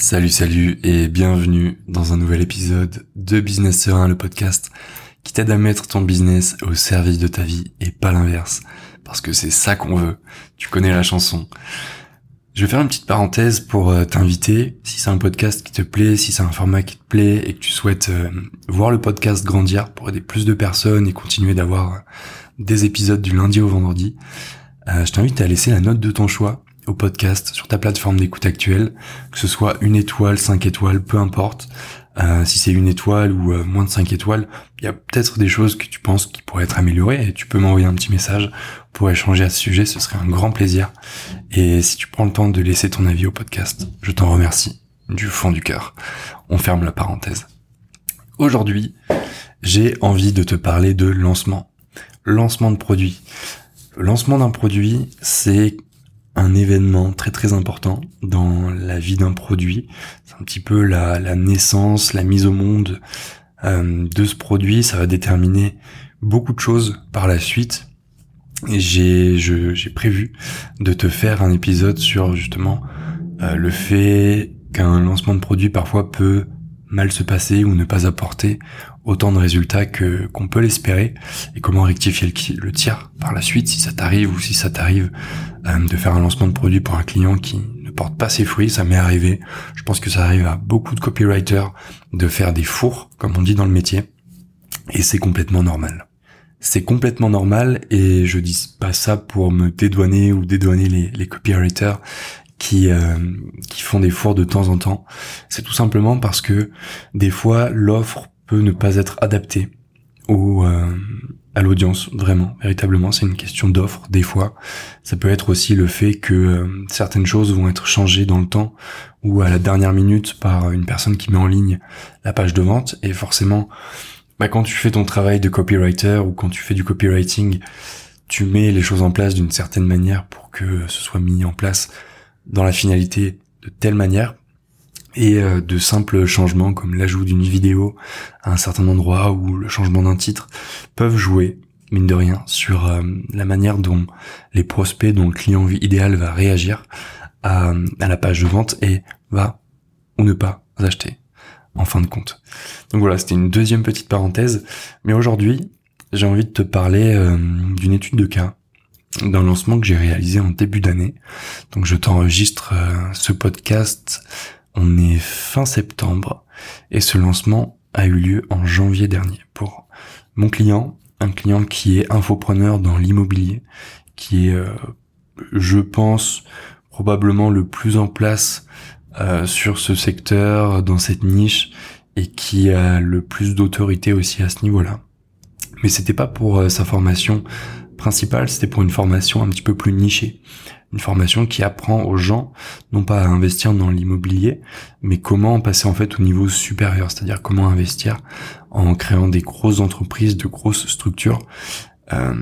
Salut, salut et bienvenue dans un nouvel épisode de Business Serein, le podcast qui t'aide à mettre ton business au service de ta vie et pas l'inverse. Parce que c'est ça qu'on veut. Tu connais la chanson. Je vais faire une petite parenthèse pour euh, t'inviter, si c'est un podcast qui te plaît, si c'est un format qui te plaît et que tu souhaites euh, voir le podcast grandir pour aider plus de personnes et continuer d'avoir euh, des épisodes du lundi au vendredi, je t'invite à laisser la note de ton choix au podcast sur ta plateforme d'écoute actuelle, que ce soit une étoile, cinq étoiles, peu importe. Euh, si c'est une étoile ou euh, moins de cinq étoiles, il y a peut-être des choses que tu penses qui pourraient être améliorées et tu peux m'envoyer un petit message pour échanger à ce sujet, ce serait un grand plaisir. Et si tu prends le temps de laisser ton avis au podcast, je t'en remercie du fond du cœur. On ferme la parenthèse. Aujourd'hui, j'ai envie de te parler de lancement. Lancement de produit. Lancement d'un produit, c'est un événement très très important dans la vie d'un produit. C'est un petit peu la, naissance, la mise au monde euh, de ce produit. Ça va déterminer beaucoup de choses par la suite. J'ai prévu de te faire un épisode sur justement euh, le fait qu'un lancement de produit parfois peut mal se passer ou ne pas apporter autant de résultats que qu'on peut l'espérer et comment rectifier le, le, tir par la suite si ça t'arrive ou si ça t'arrive euh, de faire un lancement de produit pour un client qui ne porte pas ses fruits, ça m'est arrivé. Je pense que ça arrive à beaucoup de copywriters de faire des fours, comme on dit dans le métier, et c'est complètement normal. C'est complètement normal et je dis pas ça pour me dédouaner ou dédouaner les, les copywriters qui euh, qui font des fours de temps en temps. C'est tout simplement parce que des fois l'offre peut ne pas être adaptée au euh, à l'audience vraiment véritablement. C'est une question d'offre des fois. Ça peut être aussi le fait que euh, certaines choses vont être changées dans le temps ou à la dernière minute par une personne qui met en ligne la page de vente. Et forcément bah, quand tu fais ton travail de copywriter ou quand tu fais du copywriting tu mets les choses en place d'une certaine manière pour que ce soit mis en place dans la finalité de telle manière et euh, de simples changements comme l'ajout d'une vidéo à un certain endroit ou le changement d'un titre peuvent jouer mine de rien sur euh, la manière dont les prospects dont le client idéal va réagir à, la page de vente et va ou ne pas acheter en fin de compte. Donc voilà, c'était une deuxième petite parenthèse, mais aujourd'hui j'ai envie de te parler euh, d'une étude de cas d'un lancement que j'ai réalisé en début d'année. Donc je t'enregistre euh, ce podcast, on est fin septembre et ce lancement a eu lieu en janvier dernier pour mon client, un client qui est infopreneur dans l'immobilier, qui est, euh, je pense, probablement le plus en place euh, sur ce secteur, dans cette niche, et qui a le plus d'autorité aussi à ce niveau-là. Mais c'était pas pour sa formation principal, c'était pour une formation un petit peu plus nichée. Une formation qui apprend aux gens, non pas à investir dans l'immobilier, mais comment passer en fait au niveau supérieur, c'est-à-dire comment investir en créant des grosses entreprises, de grosses structures. Euh,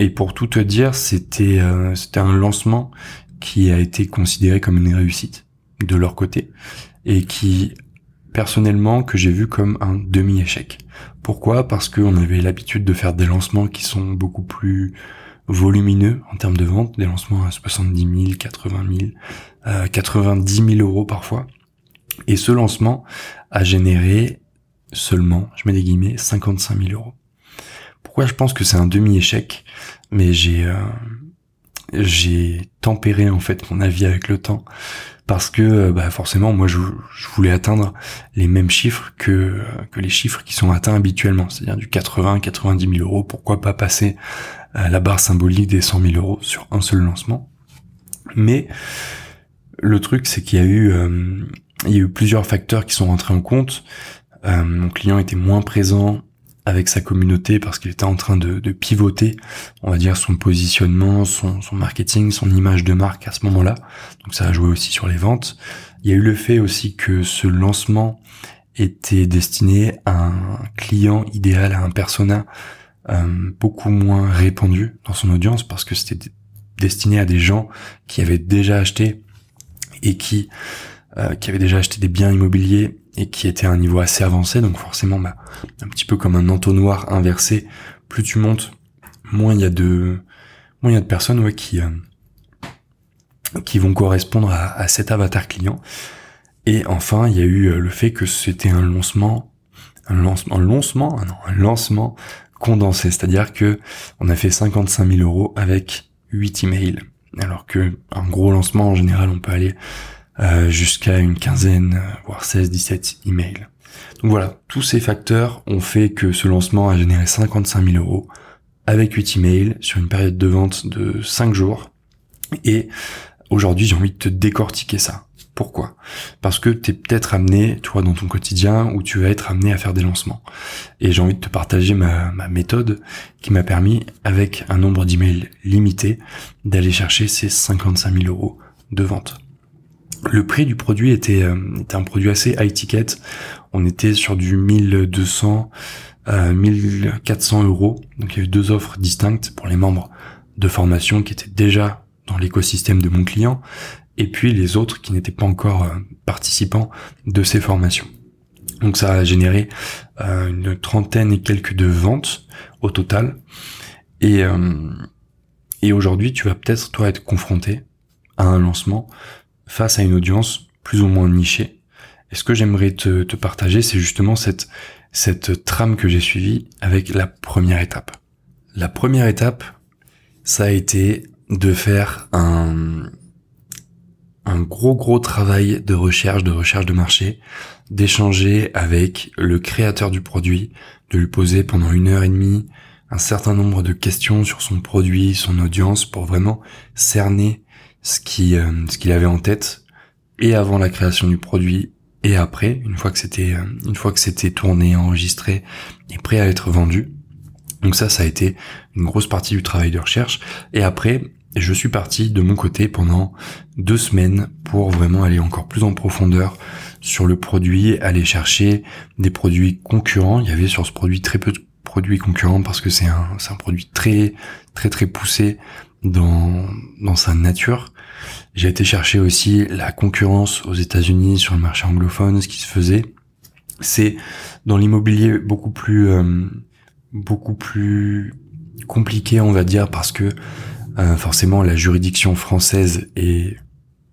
et pour tout te dire, c'était euh, c'était un lancement qui a été considéré comme une réussite de leur côté et qui personnellement que j'ai vu comme un demi-échec. Pourquoi? Parce qu'on avait l'habitude de faire des lancements qui sont beaucoup plus volumineux en termes de vente, des lancements à 70 000, 80 000, euh, 90 000 euros parfois. Et ce lancement a généré seulement, je mets des guillemets, 55 000 euros. Pourquoi? Je pense que c'est un demi-échec Mais j'ai euh, j'ai tempéré en fait mon avis avec le temps parce que euh, bah forcément moi je, voulais atteindre les mêmes chiffres que que les chiffres qui sont atteints habituellement, c'est-à-dire du 80 90 000 euros. Pourquoi pas passer à la barre symbolique des 100 000 euros sur un seul lancement? Mais le truc c'est qu'il y a eu euh, il y a eu plusieurs facteurs qui sont rentrés en compte. Euh, mon client était moins présent avec sa communauté parce qu'il était en train de, pivoter, on va dire, son positionnement, son, marketing, son image de marque à ce moment-là. Donc ça a joué aussi sur les ventes. Il y a eu le fait aussi que ce lancement était destiné à un client idéal, à un persona euh, beaucoup moins répandu dans son audience parce que c'était destiné à des gens qui avaient déjà acheté et qui euh, qui avaient déjà acheté des biens immobiliers et qui était à un niveau assez avancé, donc forcément, bah, un petit peu comme un entonnoir inversé, plus tu montes, moins il y a de, moins il y a de personnes qui, euh, qui vont correspondre à, cet avatar client. Et enfin, il y a eu le fait que c'était un lancement, un lancement, un lancement, ah un lancement condensé, c'est-à-dire que on a fait 55 000 euros avec 8 emails, alors que un gros lancement en général, on peut aller euh, jusqu'à une quinzaine, voire 16, 17 emails. Donc voilà, tous ces facteurs ont fait que ce lancement a généré 55 000 euros avec 8 emails sur une période de vente de 5 jours. Et aujourd'hui, j'ai envie de te décortiquer ça. Pourquoi? Parce que tu es peut-être amené, toi, dans ton quotidien, où tu vas être amené à faire des lancements. Et j'ai envie de te partager ma, ma méthode qui m'a permis, avec un nombre d'emails limité, d'aller chercher ces 55 000 euros de vente. Le prix du produit était, euh, était un produit assez high ticket. On était sur du 1200, euh, 1400 euros. Donc il y a eu deux offres distinctes pour les membres de formation qui étaient déjà dans l'écosystème de mon client et puis les autres qui n'étaient pas encore euh, participants de ces formations. Donc ça a généré euh, une trentaine et quelques de ventes au total. Et, euh, et aujourd'hui, tu vas peut-être toi être confronté à un lancement face à une audience plus ou moins nichée. Et ce que j'aimerais te, te partager, c'est justement cette, cette trame que j'ai suivie avec la première étape. La première étape, ça a été de faire un, un gros gros travail de recherche, de recherche de marché, d'échanger avec le créateur du produit, de lui poser pendant une heure et demie un certain nombre de questions sur son produit, son audience, pour vraiment cerner euh, ce qu'il avait en tête et avant la création du produit et après, une fois que c'était euh, une fois que c'était tourné, enregistré et prêt à être vendu. Donc ça, ça a été une grosse partie du travail de recherche. Et après, je suis parti de mon côté pendant deux semaines pour vraiment aller encore plus en profondeur sur le produit, aller chercher des produits concurrents. Il y avait sur ce produit très peu de produits concurrents parce que c'est un, c'est un produit très, très, très poussé dans, dans sa nature. J'ai été chercher aussi la concurrence aux États-Unis sur le marché anglophone, ce qui se faisait. C'est dans l'immobilier beaucoup plus, euh, beaucoup plus compliqué, on va dire, parce que euh, forcément, la juridiction française est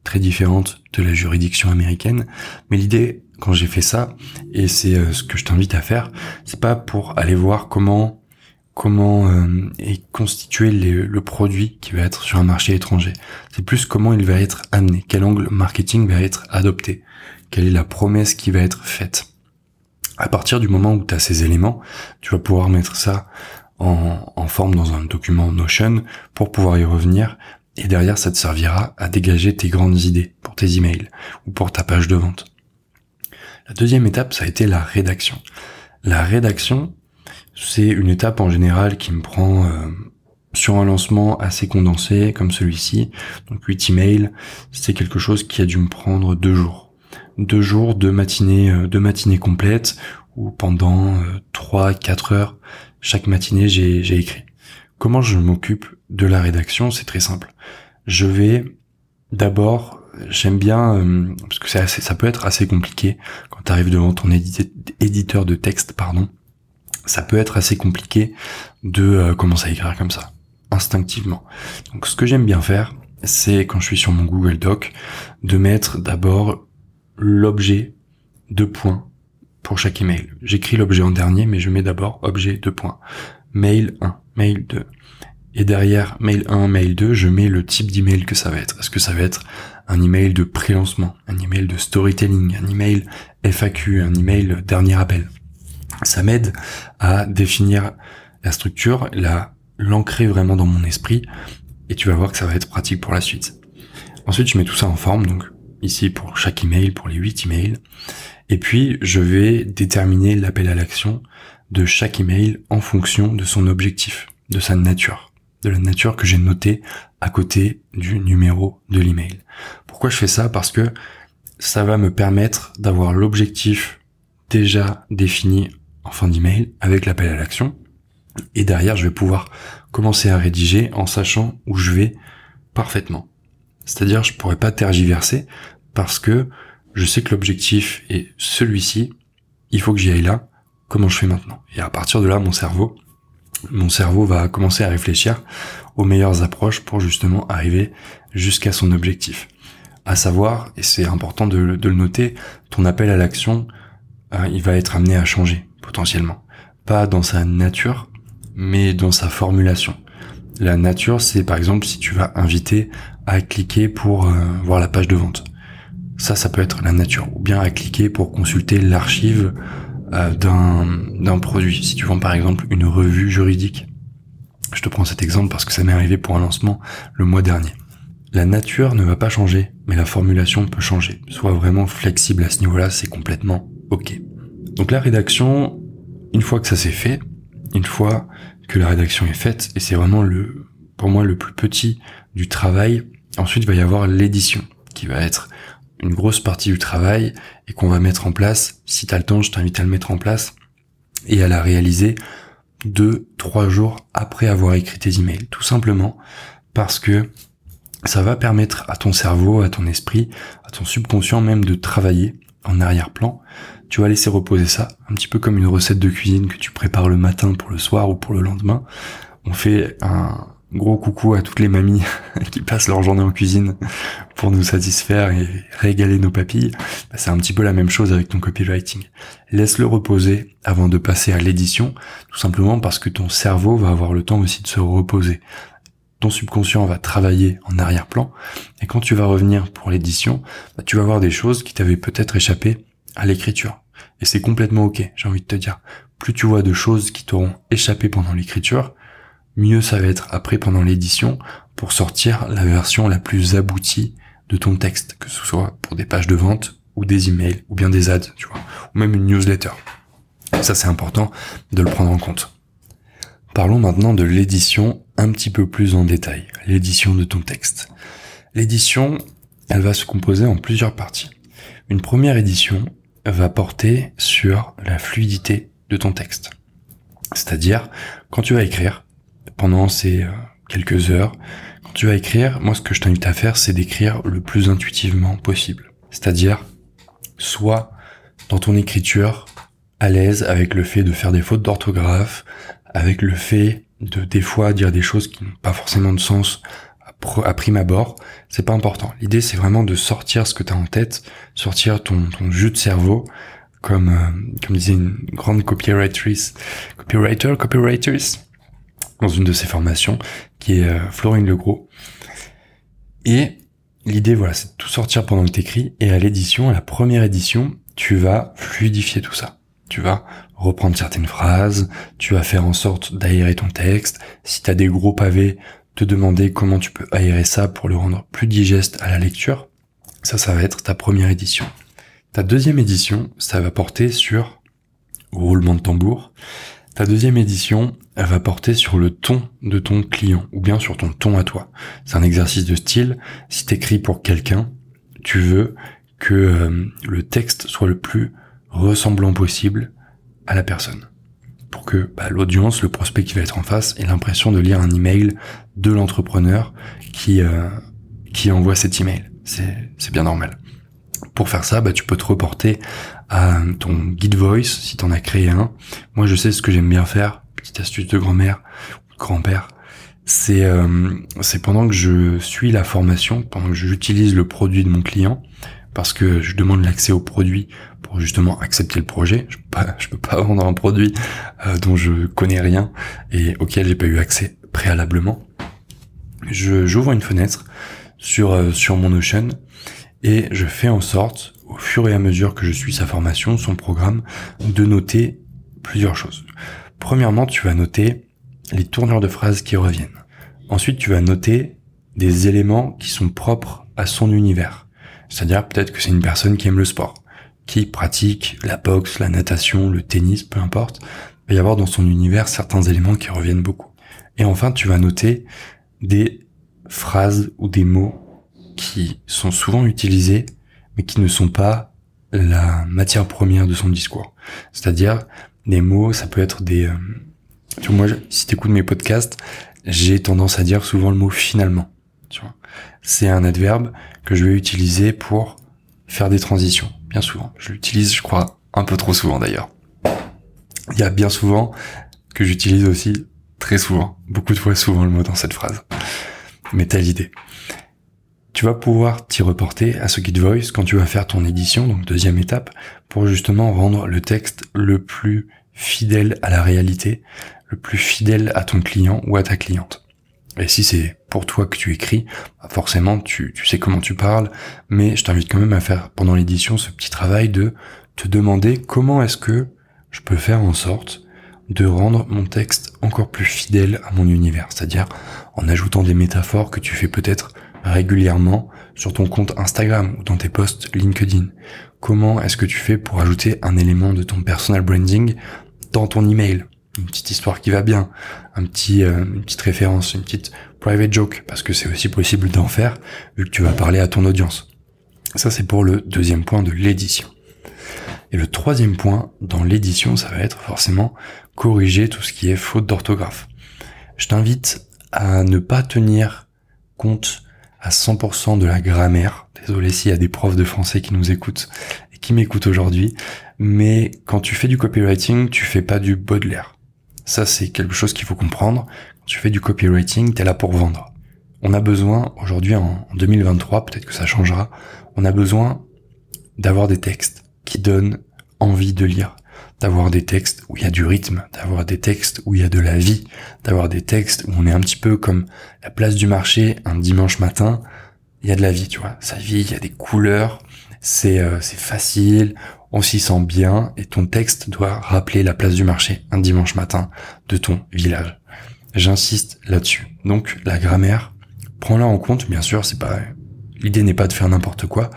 très différente de la juridiction américaine. Mais l'idée, quand j'ai fait ça, et c'est euh, ce que je t'invite à faire, c'est pas pour aller voir comment comment euh, est constitué le produit qui va être sur un marché étranger. C'est plus comment il va être amené, quel angle marketing va être adopté, quelle est la promesse qui va être faite. À partir du moment où tu as ces éléments, tu vas pouvoir mettre ça en, forme dans un document Notion pour pouvoir y revenir. Et derrière, ça te servira à dégager tes grandes idées pour tes emails ou pour ta page de vente. La deuxième étape, ça a été la rédaction. La rédaction, c'est une étape en général qui me prend euh, sur un lancement assez condensé comme celui-ci, donc 8 emails, c'est quelque chose qui a dû me prendre deux jours. Deux jours, de matinée, euh, deux matinées complètes, où pendant euh, trois, quatre heures, chaque matinée, j'ai écrit. Comment je m'occupe de la rédaction? C'est très simple. Je vais d'abord, j'aime bien, euh, parce que ça peut être assez compliqué quand tu arrives devant ton éditeur de texte, pardon. Ça peut être assez compliqué de euh, commencer à écrire comme ça, instinctivement. Donc ce que j'aime bien faire, c'est quand je suis sur mon Google Doc, de mettre d'abord l'objet de points pour chaque email. J'écris l'objet en dernier, mais je mets d'abord objet de points. Mail 1, mail 2. Et derrière mail 1, mail 2, je mets le type d'email que ça va être. Est-ce que ça va être un email de pré-lancement, un email de storytelling, un email FAQ, un email dernier appel? Ça m'aide à définir la structure, la l'ancrer vraiment dans mon esprit, et tu vas voir que ça va être pratique pour la suite. Ensuite, je mets tout ça en forme, donc ici pour chaque email, pour les 8 emails. Et puis, je vais déterminer l'appel à l'action de chaque email en fonction de son objectif, de sa nature, de la nature que j'ai notée à côté du numéro de l'email. Pourquoi je fais ça? Parce que ça va me permettre d'avoir l'objectif déjà défini en fin d'email avec l'appel à l'action. Et derrière, je vais pouvoir commencer à rédiger en sachant où je vais parfaitement. C'est-à-dire, je pourrais pas tergiverser parce que je sais que l'objectif est celui-ci, il faut que j'y aille là, comment je fais maintenant? Et à partir de là, mon cerveau, mon cerveau va commencer à réfléchir aux meilleures approches pour justement arriver jusqu'à son objectif. À savoir, et c'est important de, le noter, ton appel à l'action, euh, il va être amené à changer potentiellement. Pas dans sa nature, mais dans sa formulation. La nature, c'est par exemple si tu vas inviter à cliquer pour euh, voir la page de vente. Ça, ça peut être la nature. Ou bien à cliquer pour consulter l'archive euh, d'un produit. Si tu vends par exemple une revue juridique. Je te prends cet exemple parce que ça m'est arrivé pour un lancement le mois dernier. La nature ne va pas changer, mais la formulation peut changer. Sois vraiment flexible à ce niveau-là, c'est complètement ok. Donc la rédaction, une fois que ça s'est fait, une fois que la rédaction est faite, et c'est vraiment le, pour moi, le plus petit du travail, ensuite il va y avoir l'édition, qui va être une grosse partie du travail et qu'on va mettre en place. Si tu as le temps, je t'invite à le mettre en place et à la réaliser deux, trois jours après avoir écrit tes emails. Tout simplement parce que ça va permettre à ton cerveau, à ton esprit, à ton subconscient même de travailler en arrière-plan. Tu vas laisser reposer ça, un petit peu comme une recette de cuisine que tu prépares le matin pour le soir ou pour le lendemain. On fait un, Gros coucou à toutes les mamies qui passent leur journée en cuisine pour nous satisfaire et régaler nos papilles. Bah, c'est un petit peu la même chose avec ton copywriting. Laisse-le reposer avant de passer à l'édition, tout simplement parce que ton cerveau va avoir le temps aussi de se reposer. Ton subconscient va travailler en arrière-plan et quand tu vas revenir pour l'édition, bah, tu vas voir des choses qui t'avaient peut-être échappé à l'écriture. Et c'est complètement ok, j'ai envie de te dire. Plus tu vois de choses qui t'auront échappé pendant l'écriture, mieux ça va être après pendant l'édition pour sortir la version la plus aboutie de ton texte, que ce soit pour des pages de vente ou des emails ou bien des ads, tu vois, ou même une newsletter. Ça c'est important de le prendre en compte. Parlons maintenant de l'édition un petit peu plus en détail, l'édition de ton texte. L'édition, elle va se composer en plusieurs parties. Une première édition va porter sur la fluidité de ton texte. C'est-à-dire, quand tu vas écrire, pendant ces euh, quelques heures. Quand tu vas écrire, moi ce que je t'invite à faire, c'est d'écrire le plus intuitivement possible. C'est-à-dire, soit dans ton écriture, à l'aise avec le fait de faire des fautes d'orthographe, avec le fait de des fois dire des choses qui n'ont pas forcément de sens à prime abord, c'est pas important. L'idée c'est vraiment de sortir ce que tu as en tête, sortir ton, ton jus de cerveau, comme euh, comme disait une grande copywriter, copywriter, copywriters, dans une de ses formations, qui est euh, Florine Legros. Et l'idée, voilà, c'est de tout sortir pendant que t'écris, et à l'édition, à la première édition, tu vas fluidifier tout ça. Tu vas reprendre certaines phrases, tu vas faire en sorte d'aérer ton texte. Si tu as des gros pavés, te demander comment tu peux aérer ça pour le rendre plus digeste à la lecture. Ça, ça va être ta première édition. Ta deuxième édition, ça va porter sur roulement de tambour. Ta deuxième édition, elle va porter sur le ton de ton client ou bien sur ton ton à toi. C'est un exercice de style. Si t'écris pour quelqu'un, tu veux que euh, le texte soit le plus ressemblant possible à la personne. Pour que bah, l'audience, le prospect qui va être en face, ait l'impression de lire un email de l'entrepreneur qui, euh, qui envoie cet email. C'est bien normal. Pour faire ça, bah, tu peux te reporter à ton guide voice si t'en as créé un. Moi, je sais ce que j'aime bien faire, petite astuce de grand-mère grand-père. C'est euh, c'est pendant que je suis la formation, pendant que j'utilise le produit de mon client, parce que je demande l'accès au produit pour justement accepter le projet. Je peux pas, peux pas vendre un produit euh, dont je connais rien et auquel j'ai pas eu accès préalablement. Je j'ouvre une fenêtre sur euh, sur mon Notion et je fais en sorte, au fur et à mesure que je suis sa formation, son programme, de noter plusieurs choses. Premièrement, tu vas noter les tournures de phrases qui reviennent. Ensuite, tu vas noter des éléments qui sont propres à son univers. C'est-à-dire peut-être que c'est une personne qui aime le sport, qui pratique la boxe, la natation, le tennis, peu importe. Il va y avoir dans son univers certains éléments qui reviennent beaucoup. Et enfin, tu vas noter des phrases ou des mots qui sont souvent utilisés, mais qui ne sont pas la matière première de son discours. C'est-à-dire, des mots, ça peut être des... Euh, tu vois, moi, si t'écoutes mes podcasts, j'ai tendance à dire souvent le mot finalement. C'est un adverbe que je vais utiliser pour faire des transitions. Bien souvent, je l'utilise, je crois, un peu trop souvent d'ailleurs. Il y a bien souvent que j'utilise aussi très souvent, beaucoup de fois souvent le mot dans cette phrase. Mais t'as l'idée tu vas pouvoir t'y reporter à ce Git Voice quand tu vas faire ton édition, donc deuxième étape, pour justement rendre le texte le plus fidèle à la réalité, le plus fidèle à ton client ou à ta cliente. Et si c'est pour toi que tu écris, bah, forcément tu, tu sais comment tu parles, mais je t'invite quand même à faire pendant l'édition ce petit travail de te demander comment est-ce que je peux faire en sorte de rendre mon texte encore plus fidèle à mon univers, c'est-à-dire en ajoutant des métaphores que tu fais peut-être régulièrement sur ton compte Instagram ou dans tes posts LinkedIn. Comment est-ce que tu fais pour ajouter un élément de ton personal branding dans ton email? Une petite histoire qui va bien, un petit, euh, une petite référence, une petite private joke, parce que c'est aussi possible d'en faire vu que tu vas parler à ton audience. Ça, c'est pour le deuxième point de l'édition. Et le troisième point dans l'édition, ça va être forcément corriger tout ce qui est faute d'orthographe. Je t'invite à ne pas tenir compte à 100% de la grammaire. Désolé s'il y a des profs de français qui nous écoutent et qui m'écoutent aujourd'hui, mais quand tu fais du copywriting, tu fais pas du Baudelaire. Ça, c'est quelque chose qu'il faut comprendre. Quand tu fais du copywriting, t'es là pour vendre. On a besoin, aujourd'hui en 2023, peut-être que ça changera, on a besoin d'avoir des textes qui donnent envie de lire, d'avoir des textes où il y a du rythme, d'avoir des textes où il y a de la vie, d'avoir des textes où on est un petit peu comme la place du marché un dimanche matin, il y a de la vie, tu vois, ça vit, il y a des couleurs, c'est euh, c'est facile, on s'y sent bien et ton texte doit rappeler la place du marché un dimanche matin de ton village. J'insiste là-dessus. Donc la grammaire, prends-la en compte, bien sûr, c'est pas l'idée n'est pas de faire n'importe quoi,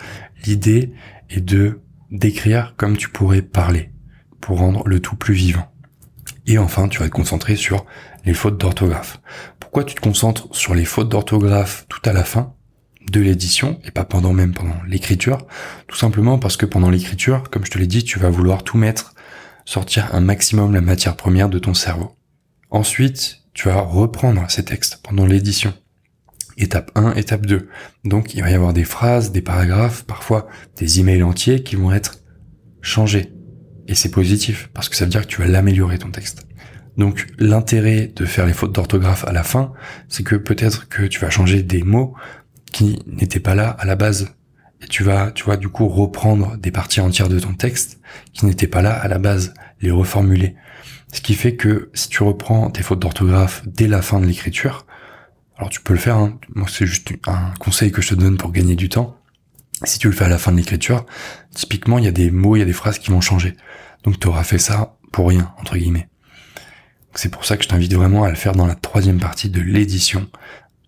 l'idée est de d'écrire comme tu pourrais parler pour rendre le tout plus vivant. Et enfin, tu vas te concentrer sur les fautes d'orthographe. Pourquoi tu te concentres sur les fautes d'orthographe tout à la fin? De l'édition et pas pendant même pendant l'écriture Tout simplement parce que pendant l'écriture, comme je te l'ai dit, tu vas vouloir tout mettre, sortir un maximum la matière première de ton cerveau. Ensuite, tu vas reprendre ces textes pendant l'édition. Étape 1, étape 2. Donc il va y avoir des phrases, des paragraphes, parfois des emails entiers qui vont être changés et c'est positif, parce que ça veut dire que tu vas l'améliorer ton texte. Donc l'intérêt de faire les fautes d'orthographe à la fin, c'est que peut-être que tu vas changer des mots qui n'étaient pas là à la base. Et tu vas, tu vas du coup reprendre des parties entières de ton texte qui n'étaient pas là à la base, les reformuler. Ce qui fait que si tu reprends tes fautes d'orthographe dès la fin de l'écriture, alors tu peux le faire, hein. moi c'est juste un conseil que je te donne pour gagner du temps, si tu le fais à la fin de l'écriture, typiquement, il y a des mots, il y a des phrases qui vont changer. Donc tu auras fait ça pour rien, entre guillemets. C'est pour ça que je t'invite vraiment à le faire dans la troisième partie de l'édition,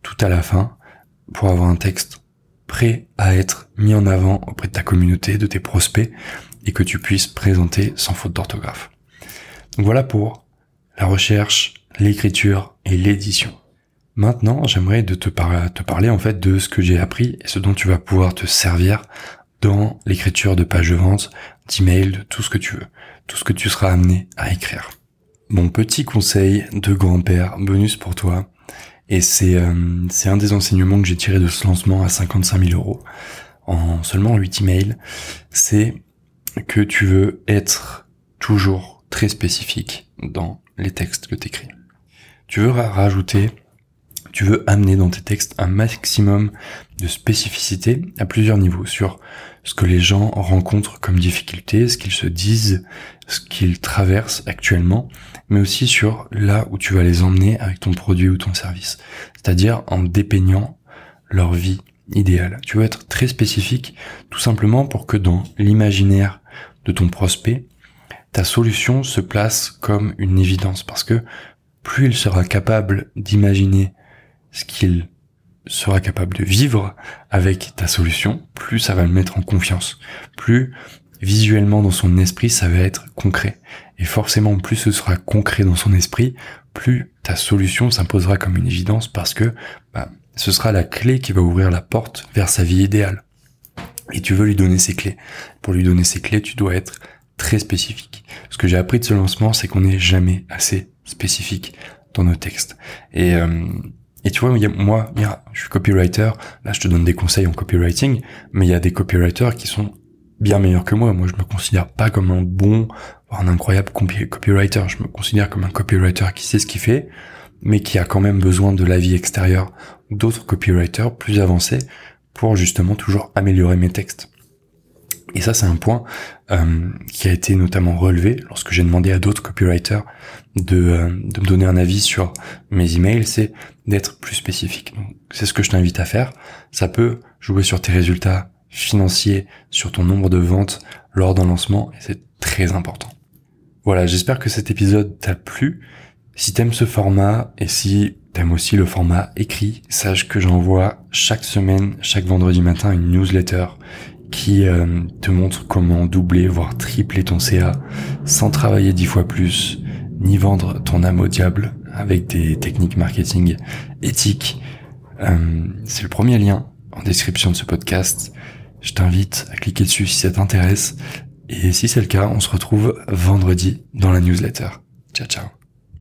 tout à la fin, pour avoir un texte prêt à être mis en avant auprès de ta communauté, de tes prospects, et que tu puisses présenter sans faute d'orthographe. Donc voilà pour la recherche, l'écriture et l'édition. Maintenant, j'aimerais te, parler en fait de ce que j'ai appris et ce dont tu vas pouvoir te servir dans l'écriture de pages de vente, d'emails, de tout ce que tu veux, tout ce que tu seras amené à écrire. Mon petit conseil de grand-père, bonus pour toi, et c'est euh, un des enseignements que j'ai tiré de ce lancement à 55 000 euros en seulement 8 emails, c'est que tu veux être toujours très spécifique dans les textes que tu écris. Tu veux rajouter tu veux amener dans tes textes un maximum de spécificité à plusieurs niveaux. Sur ce que les gens rencontrent comme difficulté, ce qu'ils se disent, ce qu'ils traversent actuellement, mais aussi sur là où tu vas les emmener avec ton produit ou ton service. C'est-à-dire en dépeignant leur vie idéale. Tu veux être très spécifique tout simplement pour que dans l'imaginaire de ton prospect, ta solution se place comme une évidence parce que plus il sera capable d'imaginer ce qu'il sera capable de vivre avec ta solution, plus ça va le mettre en confiance, plus visuellement dans son esprit ça va être concret. Et forcément plus ce sera concret dans son esprit, plus ta solution s'imposera comme une évidence parce que bah, ce sera la clé qui va ouvrir la porte vers sa vie idéale. Et tu veux lui donner ses clés. Pour lui donner ses clés, tu dois être très spécifique. Ce que j'ai appris de ce lancement, c'est qu'on n'est jamais assez spécifique dans nos textes. Et euh, et tu vois, moi, je suis copywriter, là je te donne des conseils en copywriting, mais il y a des copywriters qui sont bien meilleurs que moi. Moi, je me considère pas comme un bon, un incroyable copywriter. Je me considère comme un copywriter qui sait ce qu'il fait, mais qui a quand même besoin de l'avis extérieur d'autres copywriters plus avancés pour justement toujours améliorer mes textes. Et ça, c'est un point euh, qui a été notamment relevé lorsque j'ai demandé à d'autres copywriters de, euh, de me donner un avis sur mes emails, c'est d'être plus spécifique. C'est ce que je t'invite à faire. Ça peut jouer sur tes résultats financiers, sur ton nombre de ventes lors d'un lancement, et c'est très important. Voilà, j'espère que cet épisode t'a plu. Si t'aimes ce format et si t'aimes aussi le format écrit, sache que j'envoie chaque semaine, chaque vendredi matin, une newsletter qui euh, te montre comment doubler, voire tripler ton CA sans travailler dix fois plus, ni vendre ton âme au diable avec des techniques marketing éthiques. Euh, c'est le premier lien en description de ce podcast. Je t'invite à cliquer dessus si ça t'intéresse. Et si c'est le cas, on se retrouve vendredi dans la newsletter. Ciao ciao